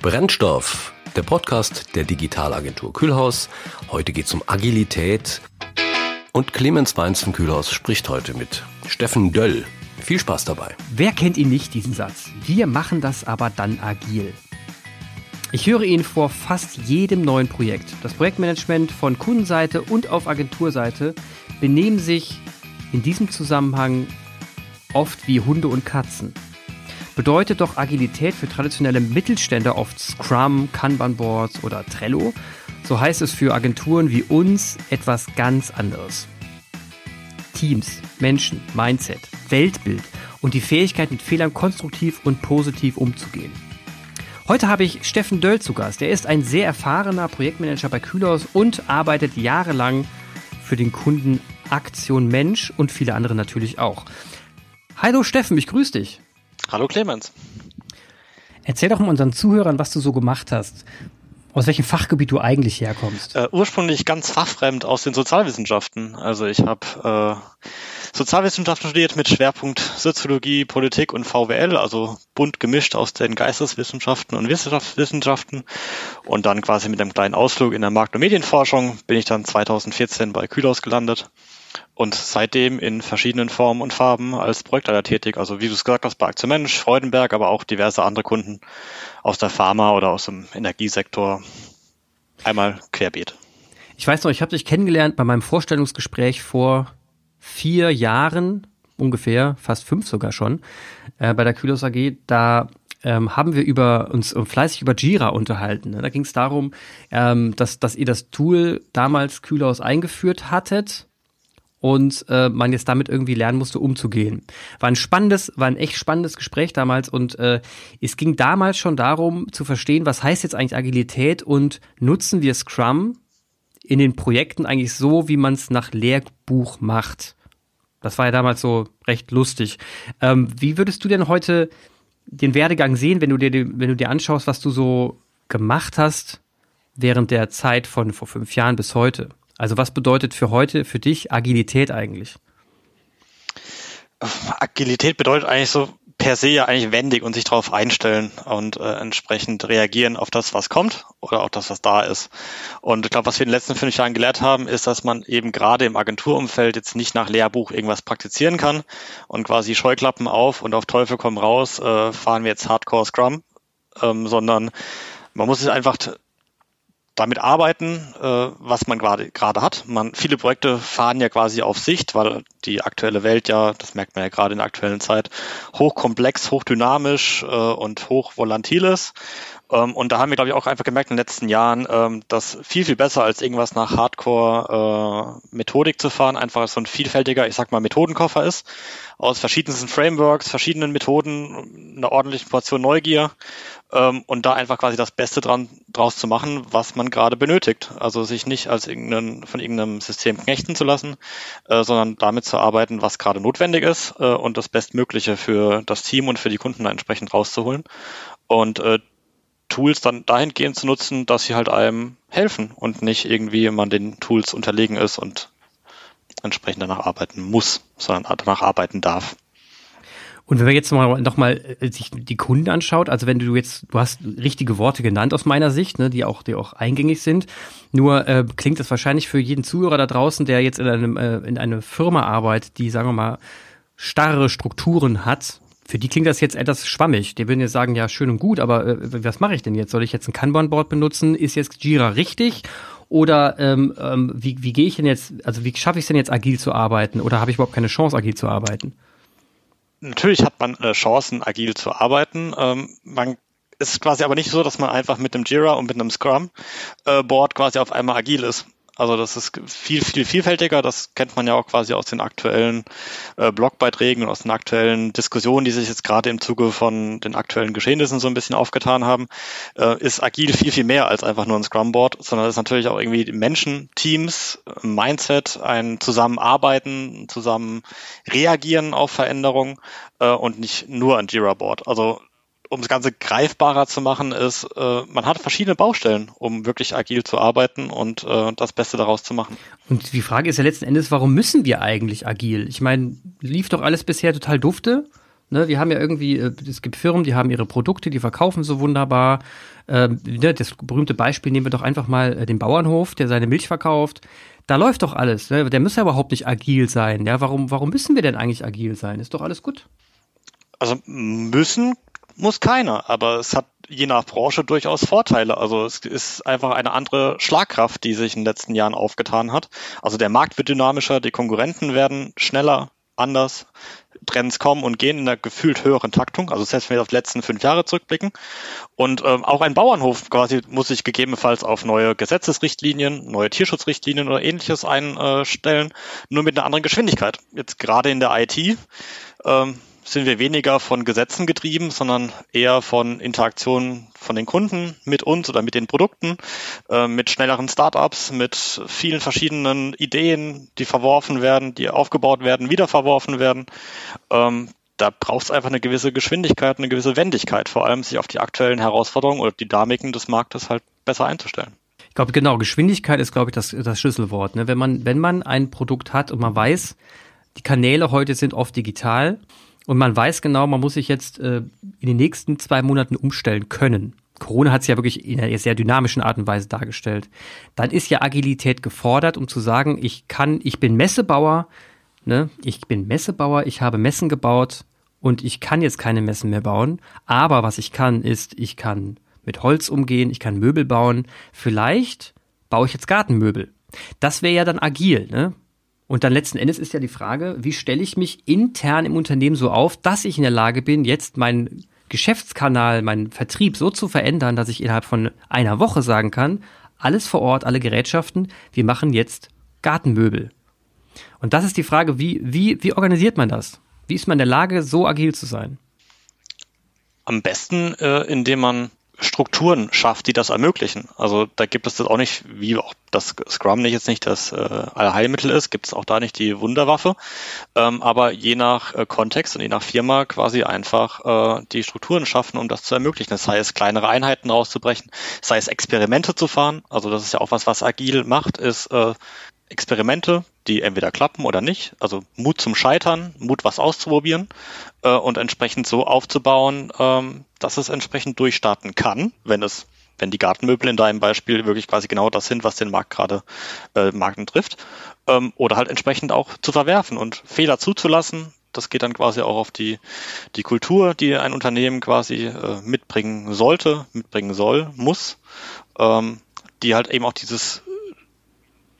Brennstoff, der Podcast der Digitalagentur Kühlhaus. Heute geht es um Agilität. Und Clemens Weins von Kühlhaus spricht heute mit Steffen Döll. Viel Spaß dabei. Wer kennt ihn nicht, diesen Satz? Wir machen das aber dann agil. Ich höre ihn vor fast jedem neuen Projekt. Das Projektmanagement von Kundenseite und auf Agenturseite benehmen sich in diesem Zusammenhang oft wie Hunde und Katzen. Bedeutet doch Agilität für traditionelle Mittelständler oft Scrum, Kanban-Boards oder Trello? So heißt es für Agenturen wie uns etwas ganz anderes. Teams, Menschen, Mindset, Weltbild und die Fähigkeit, mit Fehlern konstruktiv und positiv umzugehen. Heute habe ich Steffen Döll zu Gast. Er ist ein sehr erfahrener Projektmanager bei Kühlhaus und arbeitet jahrelang für den Kunden Aktion Mensch und viele andere natürlich auch. Hallo Steffen, ich grüße dich. Hallo Clemens. Erzähl doch mal unseren Zuhörern, was du so gemacht hast. Aus welchem Fachgebiet du eigentlich herkommst? Äh, ursprünglich ganz fachfremd aus den Sozialwissenschaften. Also ich habe äh, Sozialwissenschaften studiert mit Schwerpunkt Soziologie, Politik und VWL, also bunt gemischt aus den Geisteswissenschaften und Wissenschaften. Und dann quasi mit einem kleinen Ausflug in der Markt- und Medienforschung bin ich dann 2014 bei Kühlhaus gelandet und seitdem in verschiedenen Formen und Farben als Projektleiter tätig. Also wie du es gesagt hast, bei Aktion Mensch, Freudenberg, aber auch diverse andere Kunden aus der Pharma oder aus dem Energiesektor. Einmal querbeet. Ich weiß noch, ich habe dich kennengelernt bei meinem Vorstellungsgespräch vor vier Jahren, ungefähr, fast fünf sogar schon, äh, bei der Kühlhaus AG. Da ähm, haben wir über uns fleißig über Jira unterhalten. Da ging es darum, ähm, dass, dass ihr das Tool damals Kühlhaus eingeführt hattet und äh, man jetzt damit irgendwie lernen musste, umzugehen. War ein spannendes, war ein echt spannendes Gespräch damals und äh, es ging damals schon darum zu verstehen, was heißt jetzt eigentlich Agilität und nutzen wir Scrum in den Projekten eigentlich so, wie man es nach Lehrbuch macht. Das war ja damals so recht lustig. Ähm, wie würdest du denn heute den Werdegang sehen, wenn du dir, wenn du dir anschaust, was du so gemacht hast während der Zeit von vor fünf Jahren bis heute? Also was bedeutet für heute, für dich Agilität eigentlich? Agilität bedeutet eigentlich so per se ja eigentlich wendig und sich darauf einstellen und äh, entsprechend reagieren auf das, was kommt oder auf das, was da ist. Und ich glaube, was wir in den letzten fünf Jahren gelernt haben, ist, dass man eben gerade im Agenturumfeld jetzt nicht nach Lehrbuch irgendwas praktizieren kann und quasi Scheuklappen auf und auf Teufel komm raus, äh, fahren wir jetzt Hardcore Scrum, ähm, sondern man muss es einfach damit arbeiten, äh, was man gerade gerade hat. Man, viele Projekte fahren ja quasi auf Sicht, weil die aktuelle Welt ja, das merkt man ja gerade in der aktuellen Zeit, hochkomplex, hochdynamisch äh, und hochvolatil ist. Ähm, und da haben wir, glaube ich, auch einfach gemerkt in den letzten Jahren, ähm, dass viel, viel besser als irgendwas nach Hardcore-Methodik äh, zu fahren, einfach so ein vielfältiger, ich sag mal, Methodenkoffer ist, aus verschiedensten Frameworks, verschiedenen Methoden, einer ordentlichen Portion Neugier ähm, und da einfach quasi das Beste dran draus zu machen, was man gerade benötigt. Also sich nicht als irgendein, von irgendeinem System knechten zu lassen, äh, sondern damit zu arbeiten, was gerade notwendig ist äh, und das Bestmögliche für das Team und für die Kunden entsprechend rauszuholen. Und äh, Tools dann dahingehend zu nutzen, dass sie halt einem helfen und nicht irgendwie man den Tools unterlegen ist und entsprechend danach arbeiten muss, sondern danach arbeiten darf. Und wenn man jetzt mal nochmal äh, sich die Kunden anschaut, also wenn du jetzt, du hast richtige Worte genannt aus meiner Sicht, ne, die auch, die auch eingängig sind. Nur äh, klingt das wahrscheinlich für jeden Zuhörer da draußen, der jetzt in einem äh, in einer Firma arbeitet, die sagen wir mal starre Strukturen hat, für die klingt das jetzt etwas schwammig. Die würden jetzt sagen, ja, schön und gut, aber äh, was mache ich denn jetzt? Soll ich jetzt ein Kanban-Board benutzen? Ist jetzt Jira richtig? Oder ähm, ähm, wie, wie gehe ich denn jetzt, also wie schaffe ich es denn jetzt agil zu arbeiten? Oder habe ich überhaupt keine Chance, agil zu arbeiten? Natürlich hat man äh, Chancen, agil zu arbeiten. Ähm, man ist quasi aber nicht so, dass man einfach mit einem Jira und mit einem Scrum-Board äh, quasi auf einmal agil ist. Also das ist viel, viel vielfältiger. Das kennt man ja auch quasi aus den aktuellen äh, Blogbeiträgen und aus den aktuellen Diskussionen, die sich jetzt gerade im Zuge von den aktuellen Geschehnissen so ein bisschen aufgetan haben. Äh, ist agil viel, viel mehr als einfach nur ein Scrum-Board, sondern ist natürlich auch irgendwie Menschen, Teams, Mindset, ein Zusammenarbeiten, zusammen reagieren auf Veränderungen äh, und nicht nur ein Jira-Board. Also um das Ganze greifbarer zu machen, ist, äh, man hat verschiedene Baustellen, um wirklich agil zu arbeiten und äh, das Beste daraus zu machen. Und die Frage ist ja letzten Endes, warum müssen wir eigentlich agil? Ich meine, lief doch alles bisher total dufte. Ne, wir haben ja irgendwie, äh, es gibt Firmen, die haben ihre Produkte, die verkaufen so wunderbar. Ähm, ne, das berühmte Beispiel nehmen wir doch einfach mal äh, den Bauernhof, der seine Milch verkauft. Da läuft doch alles. Ne? Der muss ja überhaupt nicht agil sein. Ja, warum, warum müssen wir denn eigentlich agil sein? Ist doch alles gut. Also müssen muss keiner, aber es hat je nach Branche durchaus Vorteile. Also es ist einfach eine andere Schlagkraft, die sich in den letzten Jahren aufgetan hat. Also der Markt wird dynamischer, die Konkurrenten werden schneller, anders. Trends kommen und gehen in einer gefühlt höheren Taktung. Also selbst wenn wir auf die letzten fünf Jahre zurückblicken. Und ähm, auch ein Bauernhof quasi muss sich gegebenenfalls auf neue Gesetzesrichtlinien, neue Tierschutzrichtlinien oder ähnliches einstellen, nur mit einer anderen Geschwindigkeit. Jetzt gerade in der IT ähm, sind wir weniger von Gesetzen getrieben, sondern eher von Interaktionen von den Kunden mit uns oder mit den Produkten, äh, mit schnelleren Startups, mit vielen verschiedenen Ideen, die verworfen werden, die aufgebaut werden, wieder verworfen werden. Ähm, da braucht es einfach eine gewisse Geschwindigkeit, eine gewisse Wendigkeit, vor allem sich auf die aktuellen Herausforderungen oder Dynamiken des Marktes halt besser einzustellen. Ich glaube, genau, Geschwindigkeit ist, glaube ich, das, das Schlüsselwort. Ne? Wenn, man, wenn man ein Produkt hat und man weiß, die Kanäle heute sind oft digital, und man weiß genau, man muss sich jetzt äh, in den nächsten zwei Monaten umstellen können. Corona hat es ja wirklich in einer sehr dynamischen Art und Weise dargestellt. Dann ist ja Agilität gefordert, um zu sagen, ich kann, ich bin Messebauer, ne, ich bin Messebauer, ich habe Messen gebaut und ich kann jetzt keine Messen mehr bauen. Aber was ich kann, ist, ich kann mit Holz umgehen, ich kann Möbel bauen. Vielleicht baue ich jetzt Gartenmöbel. Das wäre ja dann agil, ne? Und dann letzten Endes ist ja die Frage, wie stelle ich mich intern im Unternehmen so auf, dass ich in der Lage bin, jetzt meinen Geschäftskanal, meinen Vertrieb so zu verändern, dass ich innerhalb von einer Woche sagen kann, alles vor Ort, alle Gerätschaften, wir machen jetzt Gartenmöbel. Und das ist die Frage, wie, wie, wie organisiert man das? Wie ist man in der Lage, so agil zu sein? Am besten, äh, indem man Strukturen schafft, die das ermöglichen. Also da gibt es das auch nicht, wie auch das Scrum nicht jetzt nicht das äh, Allheilmittel ist, gibt es auch da nicht die Wunderwaffe. Ähm, aber je nach äh, Kontext und je nach Firma quasi einfach äh, die Strukturen schaffen, um das zu ermöglichen. Das heißt, kleinere Einheiten rauszubrechen, sei es Experimente zu fahren. Also das ist ja auch was, was agil macht, ist äh, Experimente, die entweder klappen oder nicht. Also Mut zum Scheitern, Mut, was auszuprobieren äh, und entsprechend so aufzubauen, ähm, dass es entsprechend durchstarten kann, wenn es, wenn die Gartenmöbel in deinem Beispiel wirklich quasi genau das sind, was den Markt gerade äh, Marken trifft. Ähm, oder halt entsprechend auch zu verwerfen und Fehler zuzulassen. Das geht dann quasi auch auf die, die Kultur, die ein Unternehmen quasi äh, mitbringen sollte, mitbringen soll, muss, ähm, die halt eben auch dieses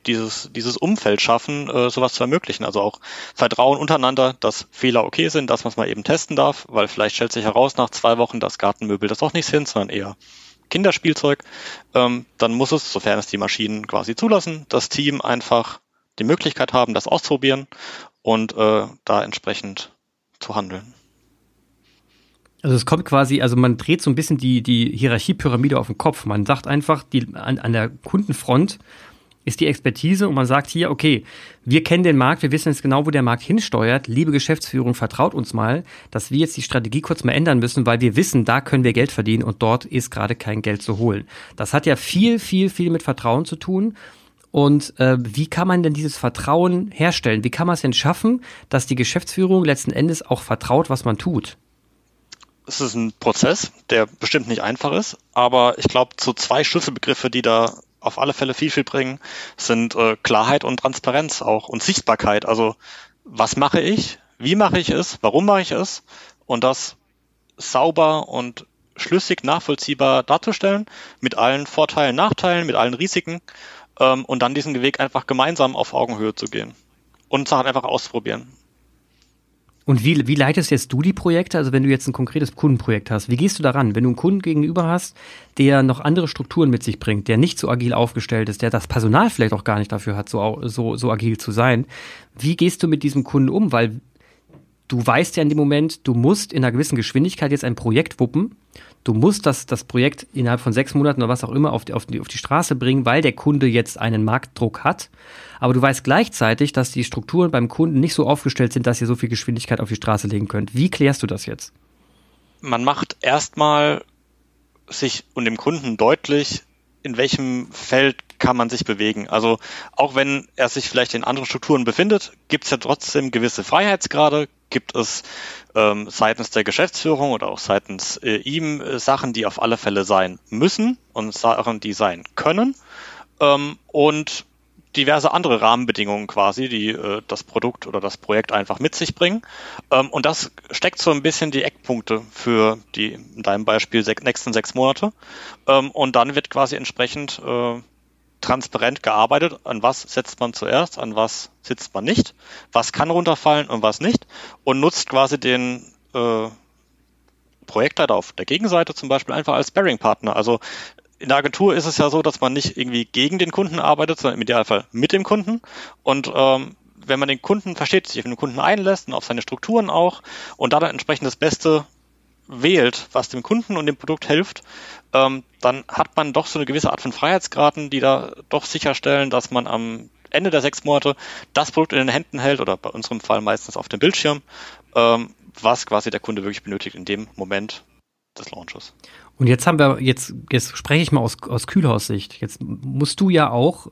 dieses, dieses Umfeld schaffen, äh, sowas zu ermöglichen. Also auch Vertrauen untereinander, dass Fehler okay sind, dass man es mal eben testen darf, weil vielleicht stellt sich heraus nach zwei Wochen, dass Gartenmöbel das doch nicht sind, sondern eher Kinderspielzeug. Ähm, dann muss es, sofern es die Maschinen quasi zulassen, das Team einfach die Möglichkeit haben, das auszuprobieren und äh, da entsprechend zu handeln. Also es kommt quasi, also man dreht so ein bisschen die, die Hierarchiepyramide auf den Kopf. Man sagt einfach, die, an, an der Kundenfront ist die Expertise und man sagt hier, okay, wir kennen den Markt, wir wissen jetzt genau, wo der Markt hinsteuert. Liebe Geschäftsführung, vertraut uns mal, dass wir jetzt die Strategie kurz mal ändern müssen, weil wir wissen, da können wir Geld verdienen und dort ist gerade kein Geld zu holen. Das hat ja viel, viel, viel mit Vertrauen zu tun. Und äh, wie kann man denn dieses Vertrauen herstellen? Wie kann man es denn schaffen, dass die Geschäftsführung letzten Endes auch vertraut, was man tut? Es ist ein Prozess, der bestimmt nicht einfach ist, aber ich glaube, so zwei Schlüsselbegriffe, die da auf alle Fälle viel, viel bringen, sind äh, Klarheit und Transparenz auch und Sichtbarkeit. Also was mache ich, wie mache ich es, warum mache ich es und das sauber und schlüssig nachvollziehbar darzustellen, mit allen Vorteilen, Nachteilen, mit allen Risiken ähm, und dann diesen Weg einfach gemeinsam auf Augenhöhe zu gehen und Sachen einfach auszuprobieren. Und wie, wie leitest jetzt du die Projekte? Also wenn du jetzt ein konkretes Kundenprojekt hast, wie gehst du daran? Wenn du einen Kunden gegenüber hast, der noch andere Strukturen mit sich bringt, der nicht so agil aufgestellt ist, der das Personal vielleicht auch gar nicht dafür hat, so, so, so agil zu sein, wie gehst du mit diesem Kunden um? Weil du weißt ja in dem Moment, du musst in einer gewissen Geschwindigkeit jetzt ein Projekt wuppen du musst das, das Projekt innerhalb von sechs Monaten oder was auch immer auf die, auf, die, auf die Straße bringen, weil der Kunde jetzt einen Marktdruck hat. Aber du weißt gleichzeitig, dass die Strukturen beim Kunden nicht so aufgestellt sind, dass ihr so viel Geschwindigkeit auf die Straße legen könnt. Wie klärst du das jetzt? Man macht erstmal sich und dem Kunden deutlich, in welchem Feld kann man sich bewegen. Also auch wenn er sich vielleicht in anderen Strukturen befindet, gibt es ja trotzdem gewisse Freiheitsgrade, gibt es ähm, seitens der Geschäftsführung oder auch seitens äh, ihm äh, Sachen, die auf alle Fälle sein müssen und Sachen, die sein können. Ähm, und diverse andere Rahmenbedingungen quasi, die äh, das Produkt oder das Projekt einfach mit sich bringen. Ähm, und das steckt so ein bisschen die Eckpunkte für die, in deinem Beispiel, sech, nächsten sechs Monate. Ähm, und dann wird quasi entsprechend äh, transparent gearbeitet, an was setzt man zuerst, an was sitzt man nicht, was kann runterfallen und was nicht und nutzt quasi den äh, Projektleiter auf der Gegenseite zum Beispiel einfach als Sparring-Partner. Also in der Agentur ist es ja so, dass man nicht irgendwie gegen den Kunden arbeitet, sondern im Idealfall mit dem Kunden. Und ähm, wenn man den Kunden versteht, sich auf den Kunden einlässt und auf seine Strukturen auch und da dann entsprechend das Beste wählt, was dem Kunden und dem Produkt hilft, ähm, dann hat man doch so eine gewisse Art von Freiheitsgraden, die da doch sicherstellen, dass man am Ende der sechs Monate das Produkt in den Händen hält oder bei unserem Fall meistens auf dem Bildschirm, ähm, was quasi der Kunde wirklich benötigt in dem Moment des Launches. Und jetzt haben wir, jetzt, jetzt spreche ich mal aus, aus Kühlhaussicht. Jetzt musst du ja auch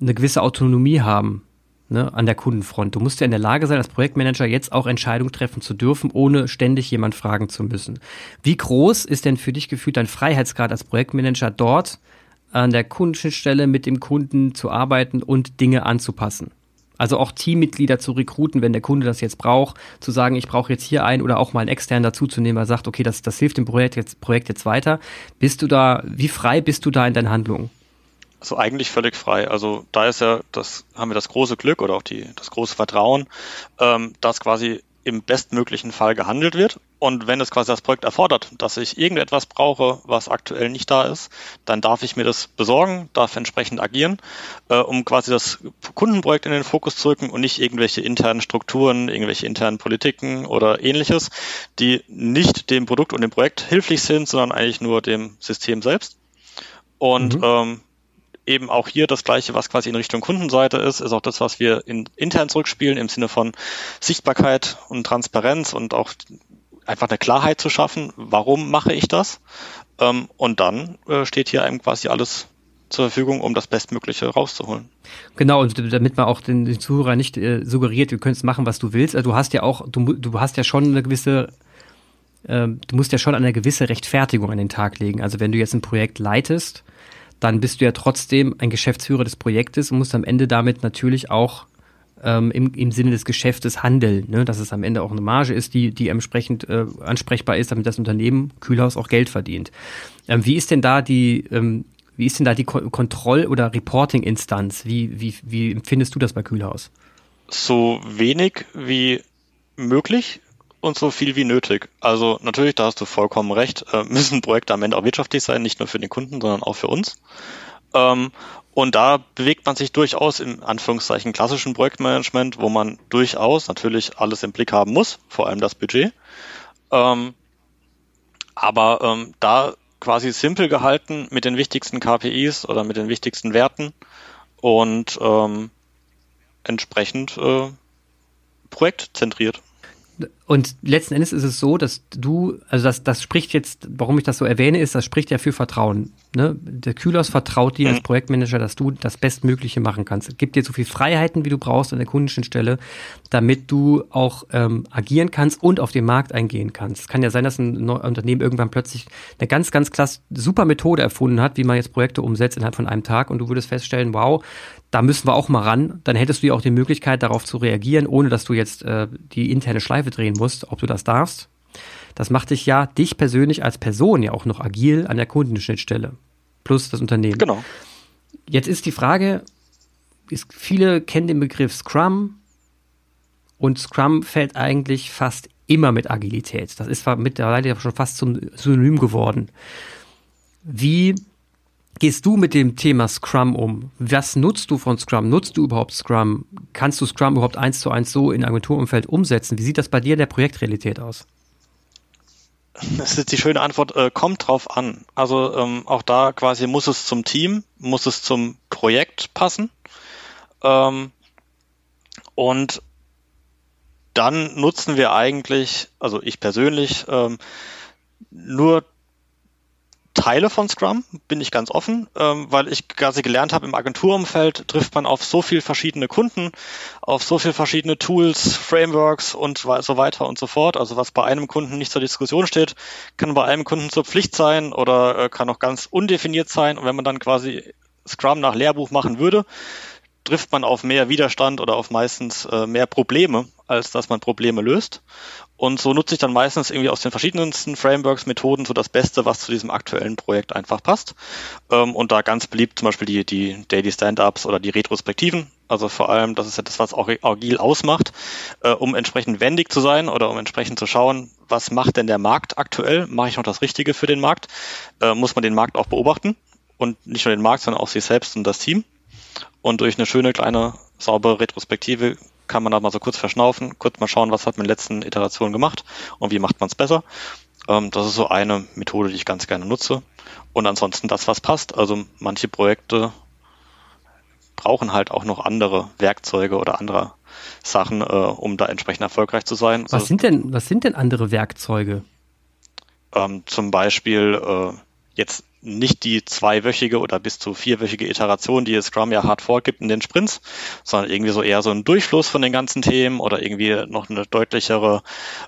eine gewisse Autonomie haben ne, an der Kundenfront. Du musst ja in der Lage sein, als Projektmanager jetzt auch Entscheidungen treffen zu dürfen, ohne ständig jemand fragen zu müssen. Wie groß ist denn für dich gefühlt dein Freiheitsgrad als Projektmanager dort an der Kundenschnittstelle mit dem Kunden zu arbeiten und Dinge anzupassen? Also auch Teammitglieder zu rekruten, wenn der Kunde das jetzt braucht, zu sagen, ich brauche jetzt hier einen oder auch mal einen externen dazuzunehmen, der sagt, okay, das, das hilft dem Projekt jetzt, Projekt jetzt weiter. Bist du da, wie frei bist du da in deinen Handlungen? Also eigentlich völlig frei. Also da ist ja, das haben wir das große Glück oder auch die, das große Vertrauen, ähm, dass quasi im bestmöglichen Fall gehandelt wird. Und wenn es quasi das Projekt erfordert, dass ich irgendetwas brauche, was aktuell nicht da ist, dann darf ich mir das besorgen, darf entsprechend agieren, äh, um quasi das Kundenprojekt in den Fokus zu rücken und nicht irgendwelche internen Strukturen, irgendwelche internen Politiken oder ähnliches, die nicht dem Produkt und dem Projekt hilflich sind, sondern eigentlich nur dem System selbst. Und mhm. ähm, eben auch hier das Gleiche, was quasi in Richtung Kundenseite ist, ist auch das, was wir in, intern zurückspielen im Sinne von Sichtbarkeit und Transparenz und auch einfach eine Klarheit zu schaffen, warum mache ich das? Ähm, und dann äh, steht hier einem quasi alles zur Verfügung, um das Bestmögliche rauszuholen. Genau, und damit man auch den, den Zuhörer nicht äh, suggeriert, du könntest machen, was du willst. Also du hast ja auch, du, du hast ja schon eine gewisse, äh, du musst ja schon eine gewisse Rechtfertigung an den Tag legen. Also wenn du jetzt ein Projekt leitest, dann bist du ja trotzdem ein Geschäftsführer des Projektes und musst am Ende damit natürlich auch ähm, im, im Sinne des Geschäftes handeln, ne? dass es am Ende auch eine Marge ist, die, die entsprechend äh, ansprechbar ist, damit das Unternehmen Kühlhaus auch Geld verdient. Ähm, wie ist denn da die, ähm, wie ist denn da die Ko Kontroll- oder Reporting-Instanz? Wie, wie, wie empfindest du das bei Kühlhaus? So wenig wie möglich und so viel wie nötig. Also natürlich, da hast du vollkommen recht, äh, müssen Projekte am Ende auch wirtschaftlich sein, nicht nur für den Kunden, sondern auch für uns. Ähm, und da bewegt man sich durchaus im Anführungszeichen klassischen Projektmanagement, wo man durchaus natürlich alles im Blick haben muss, vor allem das Budget. Ähm, aber ähm, da quasi simpel gehalten mit den wichtigsten KPIs oder mit den wichtigsten Werten und entsprechend äh, projektzentriert. Und letzten Endes ist es so, dass du, also das, das spricht jetzt, warum ich das so erwähne, ist, das spricht ja für Vertrauen. Ne? Der Kühlers vertraut dir als mhm. Projektmanager, dass du das Bestmögliche machen kannst. Es gibt dir so viel Freiheiten, wie du brauchst an der Kundenschnittstelle, damit du auch ähm, agieren kannst und auf den Markt eingehen kannst. Es kann ja sein, dass ein Unternehmen irgendwann plötzlich eine ganz, ganz klasse, super Methode erfunden hat, wie man jetzt Projekte umsetzt innerhalb von einem Tag und du würdest feststellen, wow, da müssen wir auch mal ran. Dann hättest du ja auch die Möglichkeit, darauf zu reagieren, ohne dass du jetzt äh, die interne Schleife drehen musst, ob du das darfst. Das macht dich ja, dich persönlich als Person ja auch noch agil an der Kundenschnittstelle. Plus das Unternehmen. Genau. Jetzt ist die Frage, ist, viele kennen den Begriff Scrum und Scrum fällt eigentlich fast immer mit Agilität. Das ist mittlerweile schon fast zum Synonym geworden. Wie gehst du mit dem Thema Scrum um? Was nutzt du von Scrum? Nutzt du überhaupt Scrum? Kannst du Scrum überhaupt eins zu eins so in Agenturumfeld umsetzen? Wie sieht das bei dir in der Projektrealität aus? Das ist die schöne Antwort, äh, kommt drauf an. Also ähm, auch da quasi muss es zum Team, muss es zum Projekt passen. Ähm, und dann nutzen wir eigentlich, also ich persönlich, ähm, nur Teile von Scrum, bin ich ganz offen, ähm, weil ich quasi gelernt habe, im Agenturumfeld trifft man auf so viele verschiedene Kunden, auf so viele verschiedene Tools, Frameworks und so weiter und so fort. Also was bei einem Kunden nicht zur Diskussion steht, kann bei einem Kunden zur Pflicht sein oder äh, kann auch ganz undefiniert sein. Und wenn man dann quasi Scrum nach Lehrbuch machen würde, trifft man auf mehr Widerstand oder auf meistens äh, mehr Probleme, als dass man Probleme löst. Und so nutze ich dann meistens irgendwie aus den verschiedensten Frameworks, Methoden so das Beste, was zu diesem aktuellen Projekt einfach passt. Ähm, und da ganz beliebt zum Beispiel die, die Daily Stand-Ups oder die Retrospektiven. Also vor allem, das ist ja das, was auch agil ausmacht, äh, um entsprechend wendig zu sein oder um entsprechend zu schauen, was macht denn der Markt aktuell? Mache ich noch das Richtige für den Markt? Äh, muss man den Markt auch beobachten? Und nicht nur den Markt, sondern auch sich selbst und das Team. Und durch eine schöne kleine saubere Retrospektive kann man da mal so kurz verschnaufen, kurz mal schauen, was hat man in den letzten Iterationen gemacht und wie macht man es besser. Ähm, das ist so eine Methode, die ich ganz gerne nutze. Und ansonsten das, was passt. Also manche Projekte brauchen halt auch noch andere Werkzeuge oder andere Sachen, äh, um da entsprechend erfolgreich zu sein. Was also, sind denn, was sind denn andere Werkzeuge? Ähm, zum Beispiel äh, jetzt nicht die zweiwöchige oder bis zu vierwöchige Iteration, die Scrum ja hart vorgibt in den Sprints, sondern irgendwie so eher so ein Durchfluss von den ganzen Themen oder irgendwie noch eine deutlichere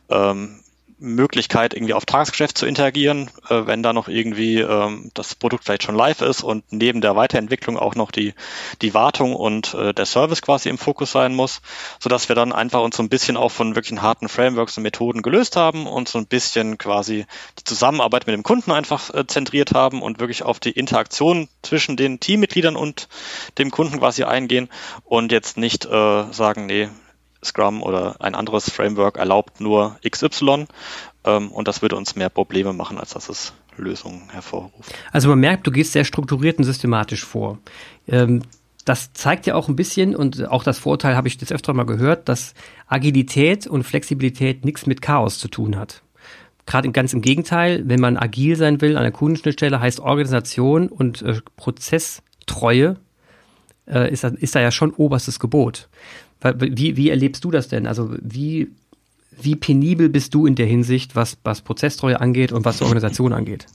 ähm, Möglichkeit, irgendwie auf Tagesgeschäft zu interagieren, äh, wenn da noch irgendwie ähm, das Produkt vielleicht schon live ist und neben der Weiterentwicklung auch noch die, die Wartung und äh, der Service quasi im Fokus sein muss, so dass wir dann einfach uns so ein bisschen auch von wirklichen harten Frameworks und Methoden gelöst haben und so ein bisschen quasi die Zusammenarbeit mit dem Kunden einfach äh, zentriert haben und wirklich auf die Interaktion zwischen den Teammitgliedern und dem Kunden quasi eingehen und jetzt nicht äh, sagen, nee, Scrum oder ein anderes Framework erlaubt nur XY ähm, und das würde uns mehr Probleme machen, als dass es Lösungen hervorruft. Also man merkt, du gehst sehr strukturiert und systematisch vor. Ähm, das zeigt ja auch ein bisschen und auch das Vorurteil habe ich jetzt öfter mal gehört, dass Agilität und Flexibilität nichts mit Chaos zu tun hat. Gerade ganz im Gegenteil, wenn man agil sein will an der Kundenschnittstelle, heißt Organisation und äh, Prozesstreue äh, ist, ist da ja schon oberstes Gebot. Wie, wie erlebst du das denn? Also wie, wie penibel bist du in der Hinsicht, was, was Prozesstreue angeht und was Organisation angeht?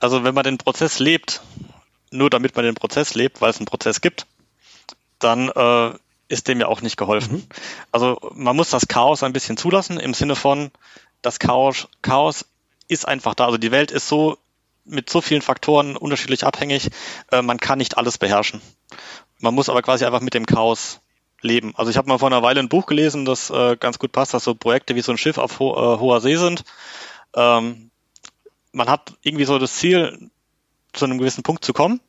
Also wenn man den Prozess lebt, nur damit man den Prozess lebt, weil es einen Prozess gibt, dann äh, ist dem ja auch nicht geholfen. Mhm. Also man muss das Chaos ein bisschen zulassen im Sinne von, das Chaos, Chaos ist einfach da. Also die Welt ist so mit so vielen Faktoren unterschiedlich abhängig, äh, man kann nicht alles beherrschen. Man muss aber quasi einfach mit dem Chaos leben. Also ich habe mal vor einer Weile ein Buch gelesen, das äh, ganz gut passt, dass so Projekte wie so ein Schiff auf ho äh, hoher See sind. Ähm, man hat irgendwie so das Ziel, zu einem gewissen Punkt zu kommen.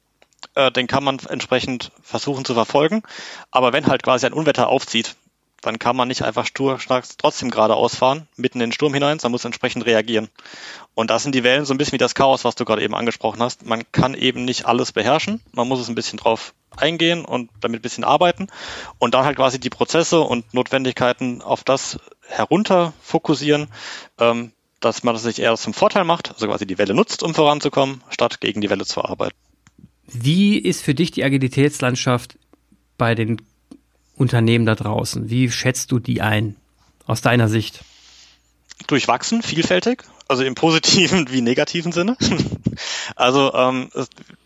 Äh, den kann man entsprechend versuchen zu verfolgen. Aber wenn halt quasi ein Unwetter aufzieht, dann kann man nicht einfach stur trotzdem geradeaus fahren, mitten in den Sturm hinein, sondern muss entsprechend reagieren. Und das sind die Wellen so ein bisschen wie das Chaos, was du gerade eben angesprochen hast. Man kann eben nicht alles beherrschen. Man muss es ein bisschen drauf eingehen und damit ein bisschen arbeiten und dann halt quasi die Prozesse und Notwendigkeiten auf das herunter fokussieren, ähm, dass man das sich eher zum Vorteil macht, also quasi die Welle nutzt, um voranzukommen, statt gegen die Welle zu arbeiten. Wie ist für dich die Agilitätslandschaft bei den Unternehmen da draußen? Wie schätzt du die ein aus deiner Sicht? Durchwachsen, vielfältig, also im positiven wie negativen Sinne. also ähm,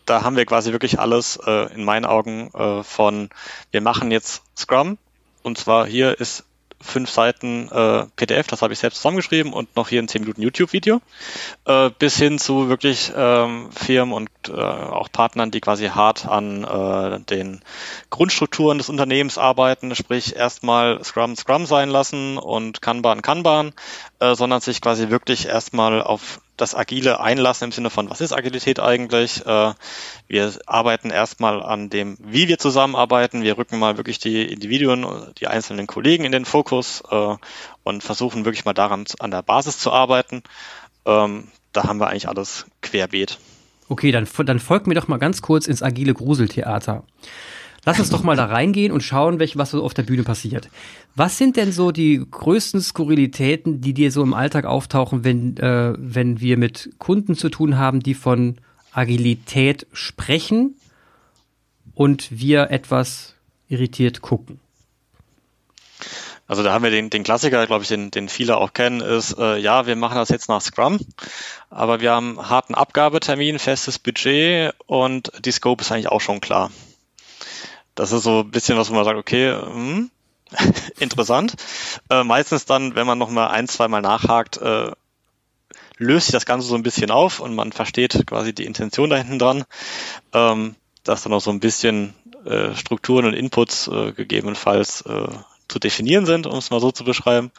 da haben wir quasi wirklich alles äh, in meinen Augen äh, von, wir machen jetzt Scrum und zwar hier ist fünf Seiten äh, PDF, das habe ich selbst zusammengeschrieben und noch hier ein 10 Minuten YouTube-Video, äh, bis hin zu wirklich ähm, Firmen und äh, auch Partnern, die quasi hart an äh, den Grundstrukturen des Unternehmens arbeiten, sprich erstmal Scrum Scrum sein lassen und Kanban Kanban, äh, sondern sich quasi wirklich erstmal auf das Agile einlassen im Sinne von, was ist Agilität eigentlich? Äh, wir arbeiten erstmal an dem, wie wir zusammenarbeiten. Wir rücken mal wirklich die Individuen, die einzelnen Kollegen in den Fokus äh, und versuchen wirklich mal daran an der Basis zu arbeiten. Ähm, da haben wir eigentlich alles querbeet. Okay, dann, dann folgt mir doch mal ganz kurz ins agile Gruseltheater. Lass uns doch mal da reingehen und schauen, welch, was so auf der Bühne passiert. Was sind denn so die größten Skurrilitäten, die dir so im Alltag auftauchen, wenn, äh, wenn wir mit Kunden zu tun haben, die von Agilität sprechen und wir etwas irritiert gucken? Also da haben wir den, den Klassiker, glaube ich, den, den viele auch kennen, ist, äh, ja, wir machen das jetzt nach Scrum, aber wir haben harten Abgabetermin, festes Budget und die Scope ist eigentlich auch schon klar. Das ist so ein bisschen was, wo man sagt, okay, hm, interessant. Äh, meistens dann, wenn man nochmal ein, zweimal nachhakt, äh, löst sich das Ganze so ein bisschen auf und man versteht quasi die Intention da hinten dran, ähm, dass dann noch so ein bisschen äh, Strukturen und Inputs äh, gegebenenfalls äh, zu definieren sind, um es mal so zu beschreiben.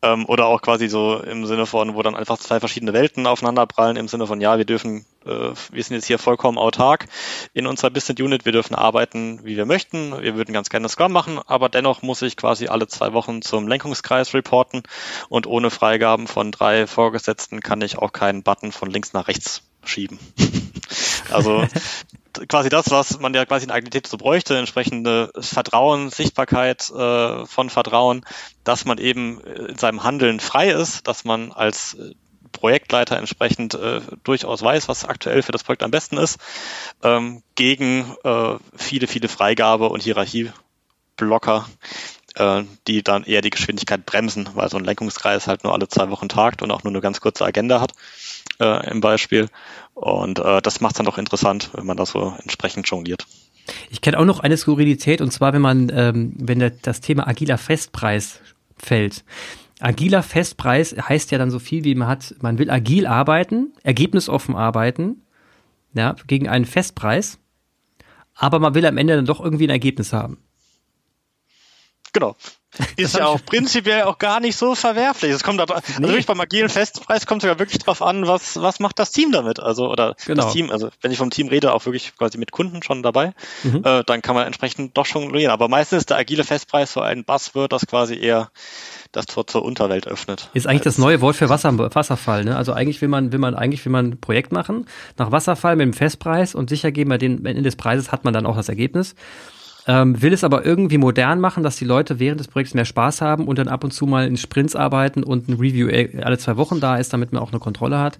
Ähm, oder auch quasi so im Sinne von, wo dann einfach zwei verschiedene Welten aufeinanderprallen, im Sinne von, ja, wir dürfen, äh, wir sind jetzt hier vollkommen autark in unserer Business Unit, wir dürfen arbeiten, wie wir möchten, wir würden ganz gerne Scrum machen, aber dennoch muss ich quasi alle zwei Wochen zum Lenkungskreis reporten und ohne Freigaben von drei Vorgesetzten kann ich auch keinen Button von links nach rechts schieben. also quasi das, was man ja quasi in Agilität so bräuchte, entsprechende Vertrauen, Sichtbarkeit äh, von Vertrauen, dass man eben in seinem Handeln frei ist, dass man als äh, Projektleiter entsprechend äh, durchaus weiß, was aktuell für das Projekt am besten ist, ähm, gegen äh, viele, viele Freigabe- und Hierarchieblocker, äh, die dann eher die Geschwindigkeit bremsen, weil so ein Lenkungskreis halt nur alle zwei Wochen tagt und auch nur eine ganz kurze Agenda hat äh, im Beispiel. Und äh, das macht es dann doch interessant, wenn man das so entsprechend jongliert. Ich kenne auch noch eine Skurrilität und zwar, wenn man, ähm, wenn das Thema agiler Festpreis fällt. Agiler Festpreis heißt ja dann so viel wie man hat, man will agil arbeiten, ergebnisoffen arbeiten, ja, gegen einen Festpreis, aber man will am Ende dann doch irgendwie ein Ergebnis haben. Genau. Ist ja auch prinzipiell auch gar nicht so verwerflich. Es kommt da, also nee. wirklich beim agilen Festpreis kommt ja wirklich drauf an, was, was macht das Team damit? Also, oder genau. das Team, also wenn ich vom Team rede, auch wirklich quasi mit Kunden schon dabei, mhm. äh, dann kann man entsprechend doch schon jonglieren. Aber meistens ist der agile Festpreis so ein Buzzword, das quasi eher das Tor zur Unterwelt öffnet. Ist eigentlich das neue Wort für Wasser, Wasserfall, ne? Also eigentlich will man, will man, eigentlich will man ein Projekt machen, nach Wasserfall mit dem Festpreis und sicher geben wir den, Ende des Preises hat man dann auch das Ergebnis ähm, will es aber irgendwie modern machen, dass die Leute während des Projekts mehr Spaß haben und dann ab und zu mal in Sprints arbeiten und ein Review äh, alle zwei Wochen da ist, damit man auch eine Kontrolle hat.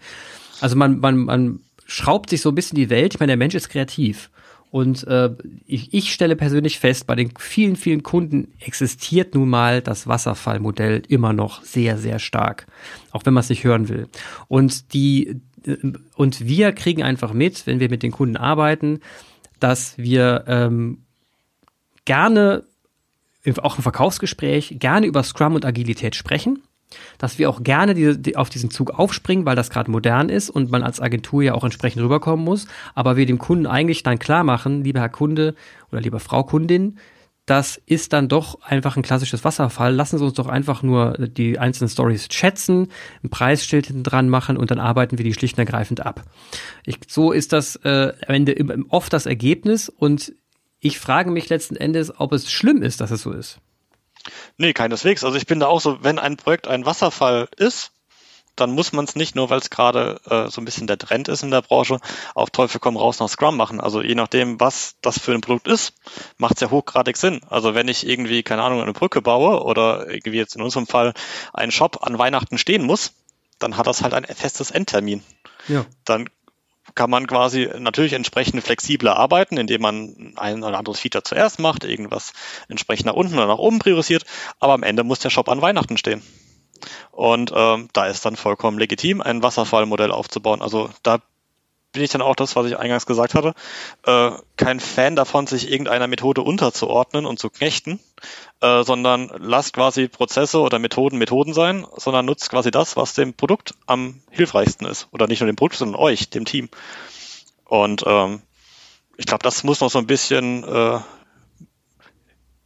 Also man, man, man schraubt sich so ein bisschen die Welt. Ich meine, der Mensch ist kreativ. Und äh, ich, ich stelle persönlich fest, bei den vielen, vielen Kunden existiert nun mal das Wasserfallmodell immer noch sehr, sehr stark, auch wenn man es nicht hören will. Und die äh, und wir kriegen einfach mit, wenn wir mit den Kunden arbeiten, dass wir ähm, gerne, auch im Verkaufsgespräch, gerne über Scrum und Agilität sprechen, dass wir auch gerne die, die auf diesen Zug aufspringen, weil das gerade modern ist und man als Agentur ja auch entsprechend rüberkommen muss, aber wir dem Kunden eigentlich dann klar machen, lieber Herr Kunde oder lieber Frau Kundin, das ist dann doch einfach ein klassisches Wasserfall. Lassen Sie uns doch einfach nur die einzelnen Stories schätzen, ein Preisschild hinten dran machen und dann arbeiten wir die schlicht und ergreifend ab. Ich, so ist das äh, am Ende oft das Ergebnis und ich frage mich letzten Endes, ob es schlimm ist, dass es so ist. Nee, keineswegs. Also ich bin da auch so, wenn ein Projekt ein Wasserfall ist, dann muss man es nicht nur, weil es gerade äh, so ein bisschen der Trend ist in der Branche, auf Teufel komm raus nach Scrum machen. Also je nachdem, was das für ein Produkt ist, macht es ja hochgradig Sinn. Also wenn ich irgendwie, keine Ahnung, eine Brücke baue oder irgendwie jetzt in unserem Fall einen Shop an Weihnachten stehen muss, dann hat das halt ein festes Endtermin. Ja. Dann kann man quasi natürlich entsprechend flexibler arbeiten, indem man ein oder anderes Feature zuerst macht, irgendwas entsprechend nach unten oder nach oben priorisiert, aber am Ende muss der Shop an Weihnachten stehen. Und ähm, da ist dann vollkommen legitim, ein Wasserfallmodell aufzubauen. Also da bin ich dann auch das, was ich eingangs gesagt hatte, äh, kein Fan davon, sich irgendeiner Methode unterzuordnen und zu knechten, äh, sondern lasst quasi Prozesse oder Methoden Methoden sein, sondern nutzt quasi das, was dem Produkt am hilfreichsten ist. Oder nicht nur dem Produkt, sondern euch, dem Team. Und ähm, ich glaube, das muss noch so ein bisschen äh,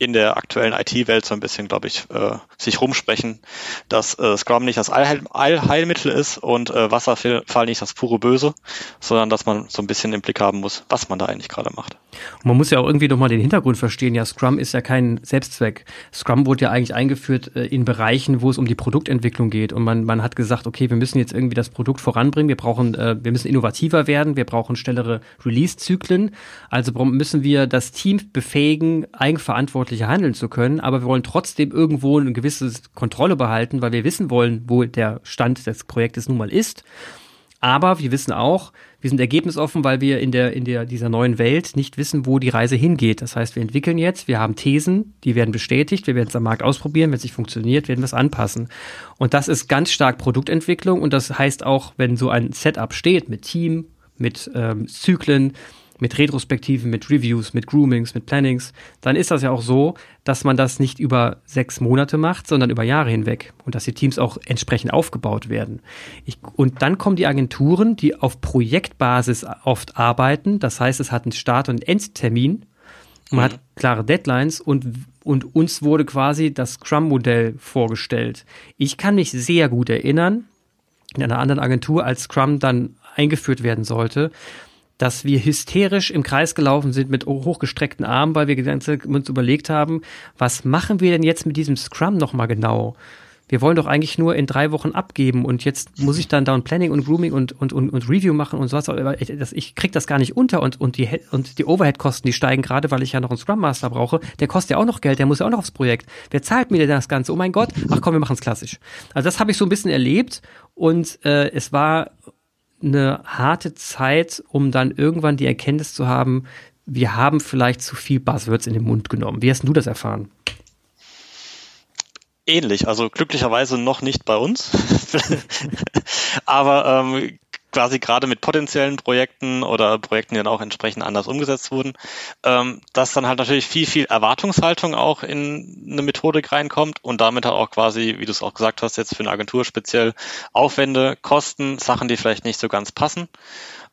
in der aktuellen IT-Welt so ein bisschen, glaube ich, äh, sich rumsprechen, dass äh, Scrum nicht das Allheil Allheilmittel ist und äh, Wasserfall nicht das pure Böse, sondern dass man so ein bisschen im Blick haben muss, was man da eigentlich gerade macht. Und man muss ja auch irgendwie nochmal den Hintergrund verstehen. Ja, Scrum ist ja kein Selbstzweck. Scrum wurde ja eigentlich eingeführt äh, in Bereichen, wo es um die Produktentwicklung geht. Und man, man hat gesagt, okay, wir müssen jetzt irgendwie das Produkt voranbringen. Wir brauchen, äh, wir müssen innovativer werden. Wir brauchen schnellere Release-Zyklen. Also müssen wir das Team befähigen, eigenverantwortlich eigenverantwortlicher handeln zu können, aber wir wollen trotzdem irgendwo eine gewisse Kontrolle behalten, weil wir wissen wollen, wo der Stand des Projektes nun mal ist. Aber wir wissen auch, wir sind ergebnisoffen, weil wir in der, in der, dieser neuen Welt nicht wissen, wo die Reise hingeht. Das heißt, wir entwickeln jetzt, wir haben Thesen, die werden bestätigt, wir werden es am Markt ausprobieren, wenn es nicht funktioniert, werden wir es anpassen. Und das ist ganz stark Produktentwicklung und das heißt auch, wenn so ein Setup steht mit Team, mit ähm, Zyklen, mit Retrospektiven, mit Reviews, mit Groomings, mit Plannings, dann ist das ja auch so, dass man das nicht über sechs Monate macht, sondern über Jahre hinweg und dass die Teams auch entsprechend aufgebaut werden. Ich, und dann kommen die Agenturen, die auf Projektbasis oft arbeiten. Das heißt, es hat einen Start- und Endtermin. Man mhm. hat klare Deadlines und, und uns wurde quasi das Scrum-Modell vorgestellt. Ich kann mich sehr gut erinnern, in einer anderen Agentur, als Scrum dann eingeführt werden sollte, dass wir hysterisch im Kreis gelaufen sind mit hochgestreckten Armen, weil wir uns überlegt haben, was machen wir denn jetzt mit diesem Scrum nochmal genau? Wir wollen doch eigentlich nur in drei Wochen abgeben und jetzt muss ich dann Down Planning und Grooming und, und, und, und Review machen und sowas. Ich krieg das gar nicht unter und, und die, und die Overhead-Kosten, die steigen gerade, weil ich ja noch einen Scrum Master brauche. Der kostet ja auch noch Geld, der muss ja auch noch aufs Projekt. Wer zahlt mir denn das Ganze? Oh mein Gott, ach komm, wir machen es klassisch. Also das habe ich so ein bisschen erlebt und äh, es war eine harte Zeit, um dann irgendwann die Erkenntnis zu haben, wir haben vielleicht zu viel Buzzwords in den Mund genommen. Wie hast du das erfahren? Ähnlich, also glücklicherweise noch nicht bei uns. Aber ähm, quasi gerade mit potenziellen Projekten oder Projekten, die dann auch entsprechend anders umgesetzt wurden, ähm, dass dann halt natürlich viel, viel Erwartungshaltung auch in eine Methodik reinkommt und damit halt auch quasi, wie du es auch gesagt hast, jetzt für eine Agentur speziell Aufwände, Kosten, Sachen, die vielleicht nicht so ganz passen.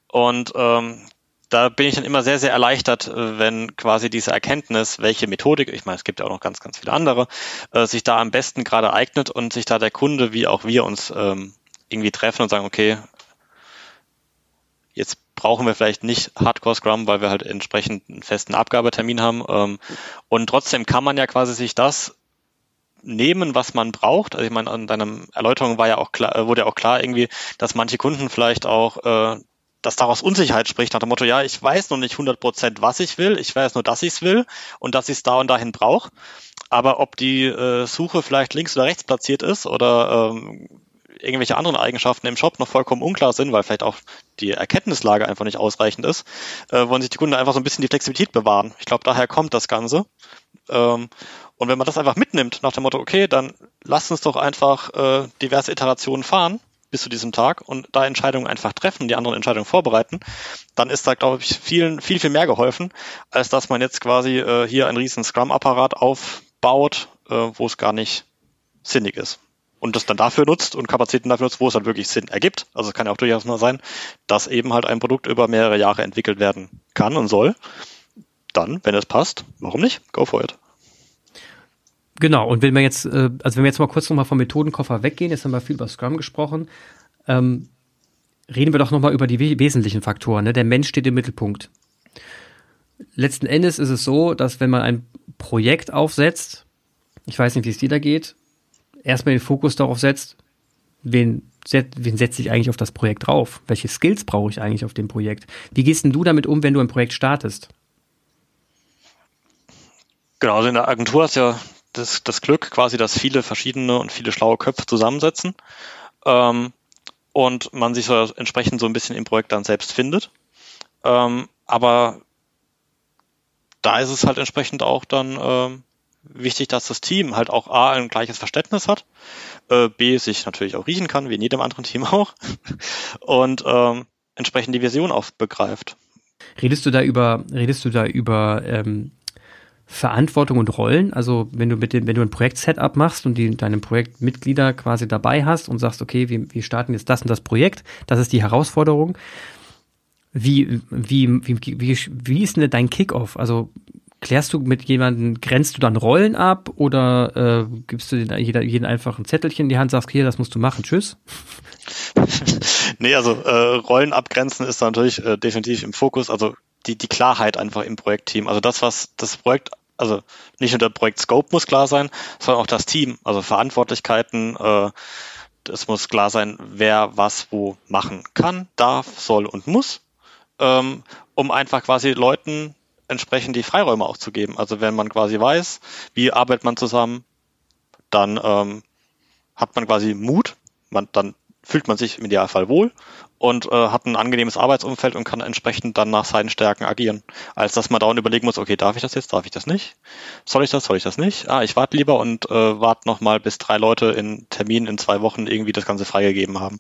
Und ähm, da bin ich dann immer sehr, sehr erleichtert, äh, wenn quasi diese Erkenntnis, welche Methodik, ich meine, es gibt ja auch noch ganz, ganz viele andere, äh, sich da am besten gerade eignet und sich da der Kunde wie auch wir uns ähm, irgendwie treffen und sagen, okay, Jetzt brauchen wir vielleicht nicht Hardcore Scrum, weil wir halt entsprechend einen festen Abgabetermin haben. Ähm, und trotzdem kann man ja quasi sich das nehmen, was man braucht. Also ich meine, an deiner Erläuterung war ja auch klar, äh, wurde ja auch klar irgendwie, dass manche Kunden vielleicht auch äh, dass daraus Unsicherheit spricht, nach dem Motto, ja, ich weiß noch nicht 100 Prozent, was ich will, ich weiß nur, dass ich es will und dass ich es da und dahin brauche. Aber ob die äh, Suche vielleicht links oder rechts platziert ist oder ähm, irgendwelche anderen Eigenschaften im Shop noch vollkommen unklar sind, weil vielleicht auch die Erkenntnislage einfach nicht ausreichend ist, äh, wollen sich die Kunden einfach so ein bisschen die Flexibilität bewahren. Ich glaube, daher kommt das Ganze. Ähm, und wenn man das einfach mitnimmt nach dem Motto, okay, dann lass uns doch einfach äh, diverse Iterationen fahren bis zu diesem Tag und da Entscheidungen einfach treffen, die anderen Entscheidungen vorbereiten, dann ist da, glaube ich, vielen, viel, viel mehr geholfen, als dass man jetzt quasi äh, hier einen riesen Scrum-Apparat aufbaut, äh, wo es gar nicht sinnig ist und das dann dafür nutzt und Kapazitäten dafür nutzt, wo es dann wirklich Sinn ergibt. Also es kann ja auch durchaus mal sein, dass eben halt ein Produkt über mehrere Jahre entwickelt werden kann und soll. Dann, wenn es passt, warum nicht? Go for it. Genau, und wenn wir jetzt, äh, also wenn wir jetzt mal kurz nochmal vom Methodenkoffer weggehen, jetzt haben wir viel über Scrum gesprochen, ähm, reden wir doch nochmal über die wesentlichen Faktoren. Ne? Der Mensch steht im Mittelpunkt. Letzten Endes ist es so, dass wenn man ein Projekt aufsetzt, ich weiß nicht, wie es dir da geht, erstmal den Fokus darauf setzt, wen, wen setze ich eigentlich auf das Projekt drauf? Welche Skills brauche ich eigentlich auf dem Projekt? Wie gehst denn du damit um, wenn du ein Projekt startest? Genau, also in der Agentur hast du ja das, das Glück quasi, dass viele verschiedene und viele schlaue Köpfe zusammensetzen ähm, und man sich so entsprechend so ein bisschen im Projekt dann selbst findet. Ähm, aber da ist es halt entsprechend auch dann ähm, wichtig, dass das Team halt auch A, ein gleiches Verständnis hat, äh, B, sich natürlich auch riechen kann, wie in jedem anderen Team auch, und ähm, entsprechend die Vision auch begreift. Redest du da über, redest du da über ähm, Verantwortung und Rollen? Also wenn du mit dem, wenn du ein Projekt-Setup machst und die, deine Projektmitglieder quasi dabei hast und sagst, okay, wir, wir starten jetzt das und das Projekt, das ist die Herausforderung. Wie, wie, wie, wie, wie ist denn dein Kickoff? Also klärst du mit jemandem, grenzt du dann Rollen ab oder äh, gibst du jeder, jeden einfach ein Zettelchen in die Hand, sagst hier, das musst du machen, tschüss? nee, also äh, Rollen abgrenzen ist natürlich äh, definitiv im Fokus, also die, die Klarheit einfach im Projektteam. Also das, was das Projekt, also nicht nur der Projekt-Scope muss klar sein, sondern auch das Team, also Verantwortlichkeiten, äh, es muss klar sein, wer was wo machen kann, darf, soll und muss, ähm, um einfach quasi Leuten entsprechend die Freiräume auch zu geben. Also wenn man quasi weiß, wie arbeitet man zusammen, dann ähm, hat man quasi Mut, man, dann fühlt man sich im Idealfall wohl und äh, hat ein angenehmes Arbeitsumfeld und kann entsprechend dann nach seinen Stärken agieren. Als dass man dauernd überlegen muss, okay, darf ich das jetzt, darf ich das nicht? Soll ich das, soll ich das nicht? Ah, ich warte lieber und äh, warte nochmal, bis drei Leute in Terminen in zwei Wochen irgendwie das Ganze freigegeben haben.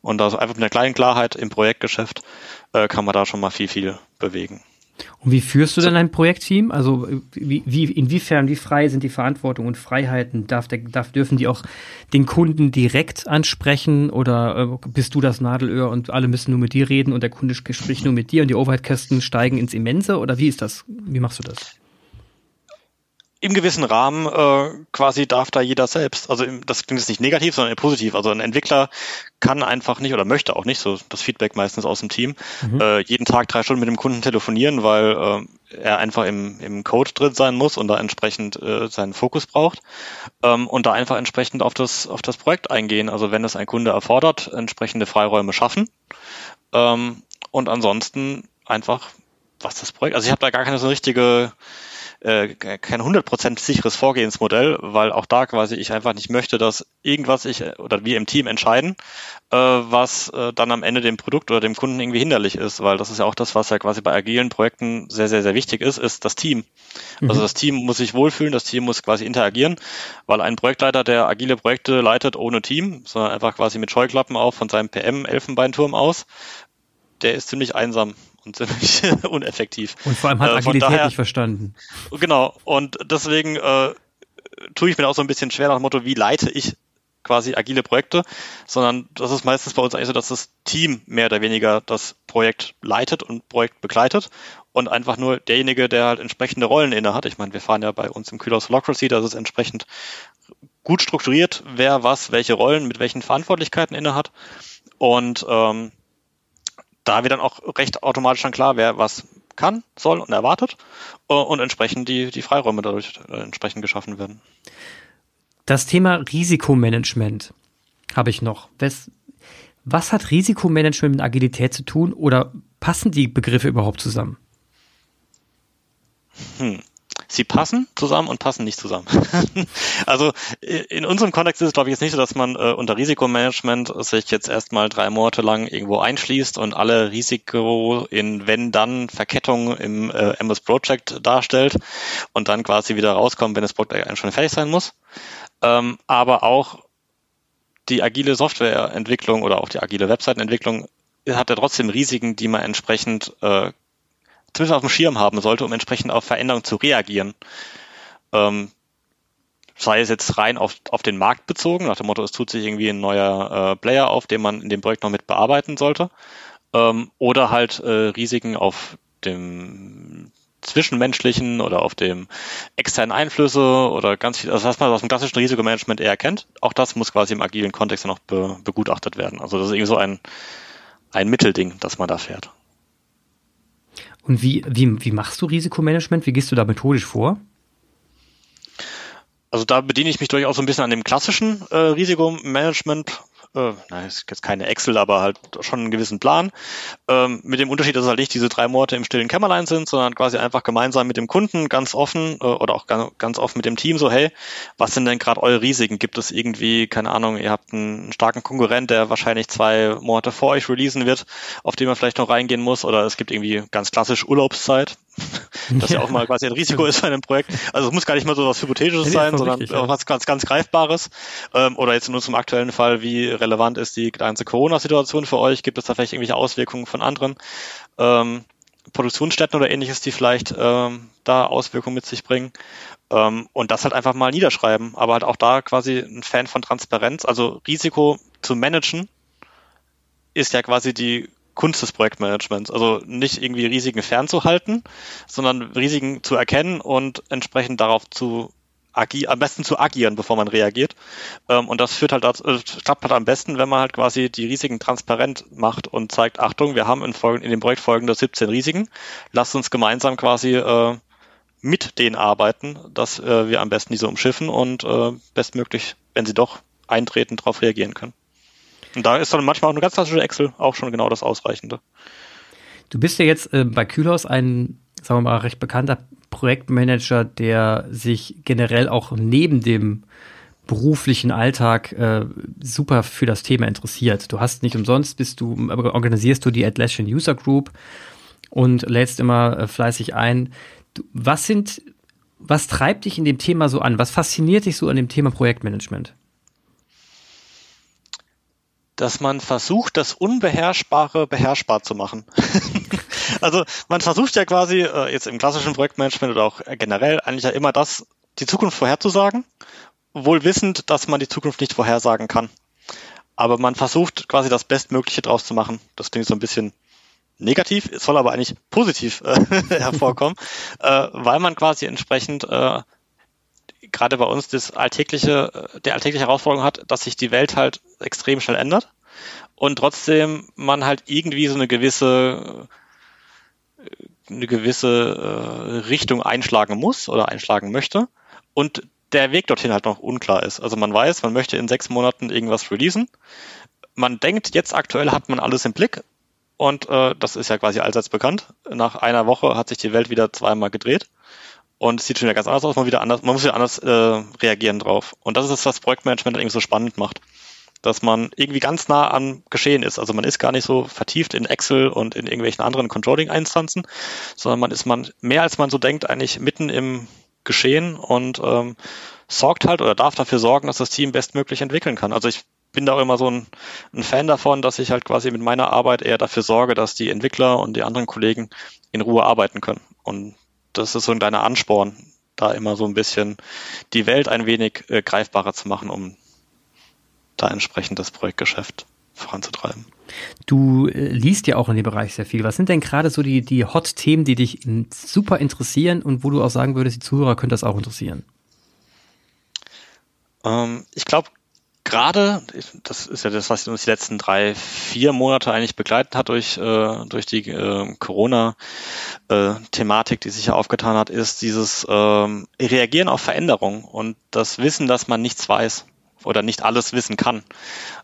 Und also einfach mit einer kleinen Klarheit im Projektgeschäft äh, kann man da schon mal viel, viel bewegen. Und wie führst du denn ein Projektteam? Also wie, wie, inwiefern, wie frei sind die Verantwortung und Freiheiten? Darf der, darf, dürfen die auch den Kunden direkt ansprechen oder äh, bist du das Nadelöhr und alle müssen nur mit dir reden und der Kunde spricht nur mit dir und die Overhead-Kosten steigen ins Immense? Oder wie ist das? Wie machst du das? Im gewissen Rahmen äh, quasi darf da jeder selbst. Also im, das klingt jetzt nicht negativ, sondern positiv. Also ein Entwickler kann einfach nicht oder möchte auch nicht, so das Feedback meistens aus dem Team, mhm. äh, jeden Tag drei Stunden mit dem Kunden telefonieren, weil äh, er einfach im, im Code drin sein muss und da entsprechend äh, seinen Fokus braucht ähm, und da einfach entsprechend auf das, auf das Projekt eingehen. Also wenn es ein Kunde erfordert, entsprechende Freiräume schaffen ähm, und ansonsten einfach, was das Projekt, also ich habe da gar keine so richtige äh, kein 100% sicheres Vorgehensmodell, weil auch da quasi ich einfach nicht möchte, dass irgendwas ich oder wir im Team entscheiden, äh, was äh, dann am Ende dem Produkt oder dem Kunden irgendwie hinderlich ist, weil das ist ja auch das, was ja quasi bei agilen Projekten sehr, sehr, sehr wichtig ist, ist das Team. Mhm. Also das Team muss sich wohlfühlen, das Team muss quasi interagieren, weil ein Projektleiter, der agile Projekte leitet ohne Team, sondern einfach quasi mit Scheuklappen auf von seinem PM-Elfenbeinturm aus, der ist ziemlich einsam und ziemlich uneffektiv. Und vor allem hat äh, Agilität daher, nicht verstanden. Genau, und deswegen äh, tue ich mir auch so ein bisschen schwer nach dem Motto, wie leite ich quasi agile Projekte, sondern das ist meistens bei uns eigentlich so, dass das Team mehr oder weniger das Projekt leitet und Projekt begleitet und einfach nur derjenige, der halt entsprechende Rollen inne hat. Ich meine, wir fahren ja bei uns im Kühlhaus Holocracy, das ist entsprechend gut strukturiert, wer was, welche Rollen mit welchen Verantwortlichkeiten inne hat. Und ähm, da wird dann auch recht automatisch dann klar, wer was kann, soll und erwartet äh, und entsprechend die, die Freiräume dadurch äh, entsprechend geschaffen werden. Das Thema Risikomanagement habe ich noch. Was, was hat Risikomanagement mit Agilität zu tun oder passen die Begriffe überhaupt zusammen? Hm sie passen zusammen und passen nicht zusammen. also in unserem Kontext ist es, glaube ich, jetzt nicht so, dass man äh, unter Risikomanagement sich jetzt erstmal drei Monate lang irgendwo einschließt und alle Risiko in wenn dann Verkettung im äh, MS Project darstellt und dann quasi wieder rauskommt, wenn das Projekt eigentlich schon fertig sein muss. Ähm, aber auch die agile Softwareentwicklung oder auch die agile Webseitenentwicklung hat ja trotzdem Risiken, die man entsprechend äh, zumindest auf dem Schirm haben sollte, um entsprechend auf Veränderungen zu reagieren. Ähm, sei es jetzt rein auf, auf den Markt bezogen, nach dem Motto, es tut sich irgendwie ein neuer äh, Player auf, den man in dem Projekt noch mit bearbeiten sollte, ähm, oder halt äh, Risiken auf dem zwischenmenschlichen oder auf dem externen Einflüsse oder ganz viel, also was man aus dem klassischen Risikomanagement eher kennt, auch das muss quasi im agilen Kontext noch be, begutachtet werden. Also das ist irgendwie so ein, ein Mittelding, das man da fährt. Und wie, wie, wie machst du Risikomanagement? Wie gehst du da methodisch vor? Also da bediene ich mich durchaus so ein bisschen an dem klassischen äh, Risikomanagement äh, nein, ist jetzt keine Excel, aber halt schon einen gewissen Plan. Ähm, mit dem Unterschied, dass halt nicht diese drei Monate im stillen Kämmerlein sind, sondern quasi einfach gemeinsam mit dem Kunden ganz offen äh, oder auch ganz, ganz offen mit dem Team so, hey, was sind denn gerade eure Risiken? Gibt es irgendwie, keine Ahnung, ihr habt einen starken Konkurrent, der wahrscheinlich zwei Monate vor euch releasen wird, auf den man vielleicht noch reingehen muss, oder es gibt irgendwie ganz klassisch Urlaubszeit, das ja auch mal quasi ein Risiko ist bei einem Projekt. Also es muss gar nicht mal so was Hypothetisches sein, sondern richtig, ja. was ganz, ganz Greifbares. Ähm, oder jetzt in unserem aktuellen Fall, wie relevant ist die ganze Corona-Situation für euch? Gibt es da vielleicht irgendwelche Auswirkungen von anderen ähm, Produktionsstätten oder ähnliches, die vielleicht ähm, da Auswirkungen mit sich bringen? Ähm, und das halt einfach mal niederschreiben. Aber halt auch da quasi ein Fan von Transparenz, also Risiko zu managen, ist ja quasi die Kunst des Projektmanagements. Also nicht irgendwie Risiken fernzuhalten, sondern Risiken zu erkennen und entsprechend darauf zu agieren, am besten zu agieren, bevor man reagiert. Ähm, und das führt halt dazu, äh, klappt halt am besten, wenn man halt quasi die Risiken transparent macht und zeigt, Achtung, wir haben in, Folgen, in dem Projekt folgende 17 Risiken. Lasst uns gemeinsam quasi äh, mit denen arbeiten, dass äh, wir am besten diese umschiffen und äh, bestmöglich, wenn sie doch eintreten, darauf reagieren können. Und da ist dann manchmal auch eine ganz klassische Excel auch schon genau das Ausreichende. Du bist ja jetzt äh, bei Kühlhaus ein, sagen wir mal, recht bekannter Projektmanager, der sich generell auch neben dem beruflichen Alltag äh, super für das Thema interessiert. Du hast nicht umsonst, bist du, organisierst du die Atlassian User Group und lädst immer äh, fleißig ein. Du, was sind, was treibt dich in dem Thema so an? Was fasziniert dich so an dem Thema Projektmanagement? Dass man versucht, das Unbeherrschbare beherrschbar zu machen. also man versucht ja quasi äh, jetzt im klassischen Projektmanagement oder auch generell eigentlich ja immer das, die Zukunft vorherzusagen, wohl wissend, dass man die Zukunft nicht vorhersagen kann. Aber man versucht quasi das Bestmögliche draus zu machen. Das klingt so ein bisschen negativ, soll aber eigentlich positiv äh, hervorkommen, äh, weil man quasi entsprechend äh, gerade bei uns das alltägliche, äh, der alltägliche Herausforderung hat, dass sich die Welt halt extrem schnell ändert und trotzdem man halt irgendwie so eine gewisse äh, eine gewisse äh, Richtung einschlagen muss oder einschlagen möchte und der Weg dorthin halt noch unklar ist. Also man weiß, man möchte in sechs Monaten irgendwas releasen. Man denkt, jetzt aktuell hat man alles im Blick und äh, das ist ja quasi allseits bekannt. Nach einer Woche hat sich die Welt wieder zweimal gedreht und es sieht schon wieder ganz anders aus, man, wieder anders, man muss wieder anders äh, reagieren drauf. Und das ist das, was Projektmanagement irgendwie so spannend macht. Dass man irgendwie ganz nah am Geschehen ist. Also man ist gar nicht so vertieft in Excel und in irgendwelchen anderen Controlling-Instanzen, sondern man ist man mehr als man so denkt, eigentlich mitten im Geschehen und ähm, sorgt halt oder darf dafür sorgen, dass das Team bestmöglich entwickeln kann. Also ich bin da auch immer so ein, ein Fan davon, dass ich halt quasi mit meiner Arbeit eher dafür sorge, dass die Entwickler und die anderen Kollegen in Ruhe arbeiten können. Und das ist so ein kleiner Ansporn, da immer so ein bisschen die Welt ein wenig äh, greifbarer zu machen, um da entsprechend das Projektgeschäft voranzutreiben. Du äh, liest ja auch in dem Bereich sehr viel. Was sind denn gerade so die, die Hot-Themen, die dich super interessieren und wo du auch sagen würdest, die Zuhörer können das auch interessieren? Ähm, ich glaube, gerade, das ist ja das, was uns die letzten drei, vier Monate eigentlich begleitet hat durch, äh, durch die äh, Corona-Thematik, äh, die sich ja aufgetan hat, ist dieses ähm, Reagieren auf Veränderungen und das Wissen, dass man nichts weiß oder nicht alles wissen kann.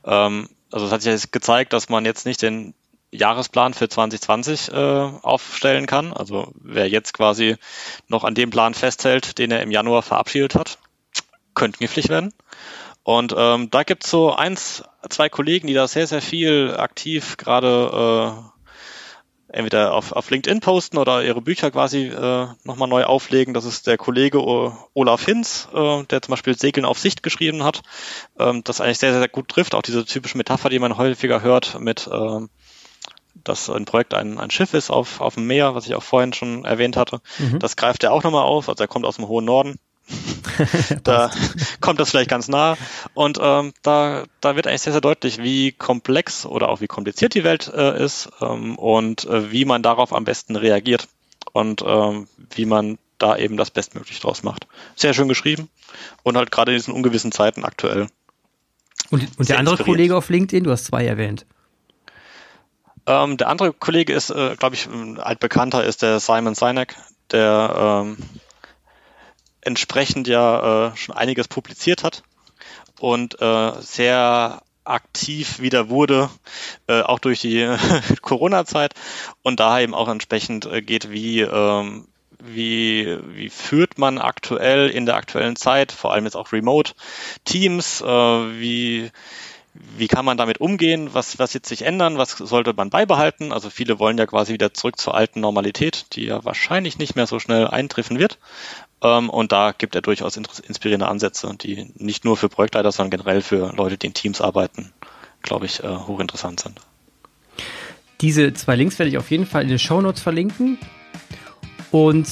Ähm, also es hat sich jetzt gezeigt, dass man jetzt nicht den Jahresplan für 2020 äh, aufstellen kann. Also wer jetzt quasi noch an dem Plan festhält, den er im Januar verabschiedet hat, könnte giftig werden. Und ähm, da gibt's so eins, zwei Kollegen, die da sehr, sehr viel aktiv gerade äh, entweder auf, auf LinkedIn posten oder ihre Bücher quasi äh, nochmal neu auflegen. Das ist der Kollege Olaf Hinz, äh, der zum Beispiel Segeln auf Sicht geschrieben hat, ähm, das eigentlich sehr, sehr gut trifft. Auch diese typische Metapher, die man häufiger hört mit ähm, dass ein Projekt ein, ein Schiff ist auf, auf dem Meer, was ich auch vorhin schon erwähnt hatte. Mhm. Das greift er auch nochmal auf. Also er kommt aus dem hohen Norden da kommt das vielleicht ganz nah. Und ähm, da, da wird eigentlich sehr, sehr deutlich, wie komplex oder auch wie kompliziert die Welt äh, ist ähm, und äh, wie man darauf am besten reagiert und ähm, wie man da eben das Bestmögliche draus macht. Sehr schön geschrieben und halt gerade in diesen ungewissen Zeiten aktuell. Und, und der andere Kollege auf LinkedIn, du hast zwei erwähnt. Ähm, der andere Kollege ist, äh, glaube ich, ein altbekannter, ist der Simon Sinek, der ähm, entsprechend ja äh, schon einiges publiziert hat und äh, sehr aktiv wieder wurde, äh, auch durch die Corona-Zeit und daher eben auch entsprechend äh, geht, wie, ähm, wie, wie führt man aktuell in der aktuellen Zeit, vor allem jetzt auch Remote Teams, äh, wie wie kann man damit umgehen? Was, was wird sich ändern? Was sollte man beibehalten? Also viele wollen ja quasi wieder zurück zur alten Normalität, die ja wahrscheinlich nicht mehr so schnell eintreffen wird. Ähm, und da gibt er durchaus inspirierende Ansätze, die nicht nur für Projektleiter, sondern generell für Leute, die in Teams arbeiten, glaube ich, äh, hochinteressant sind. Diese zwei Links werde ich auf jeden Fall in den Show Notes verlinken. Und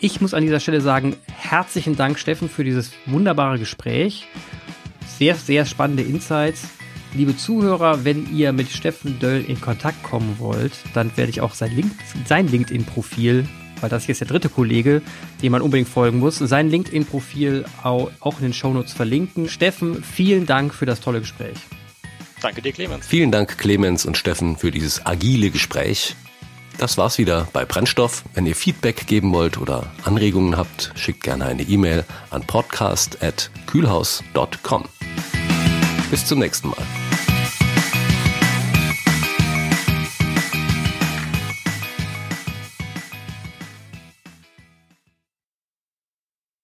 ich muss an dieser Stelle sagen, herzlichen Dank, Steffen, für dieses wunderbare Gespräch. Sehr, sehr spannende Insights. Liebe Zuhörer, wenn ihr mit Steffen Döll in Kontakt kommen wollt, dann werde ich auch sein, Link, sein LinkedIn-Profil weil das hier ist der dritte Kollege, dem man unbedingt folgen muss, sein LinkedIn-Profil auch in den Shownotes verlinken. Steffen, vielen Dank für das tolle Gespräch. Danke dir, Clemens. Vielen Dank, Clemens und Steffen, für dieses agile Gespräch. Das war's wieder bei Brennstoff. Wenn ihr Feedback geben wollt oder Anregungen habt, schickt gerne eine E-Mail an podcast.kühlhaus.com. Bis zum nächsten Mal.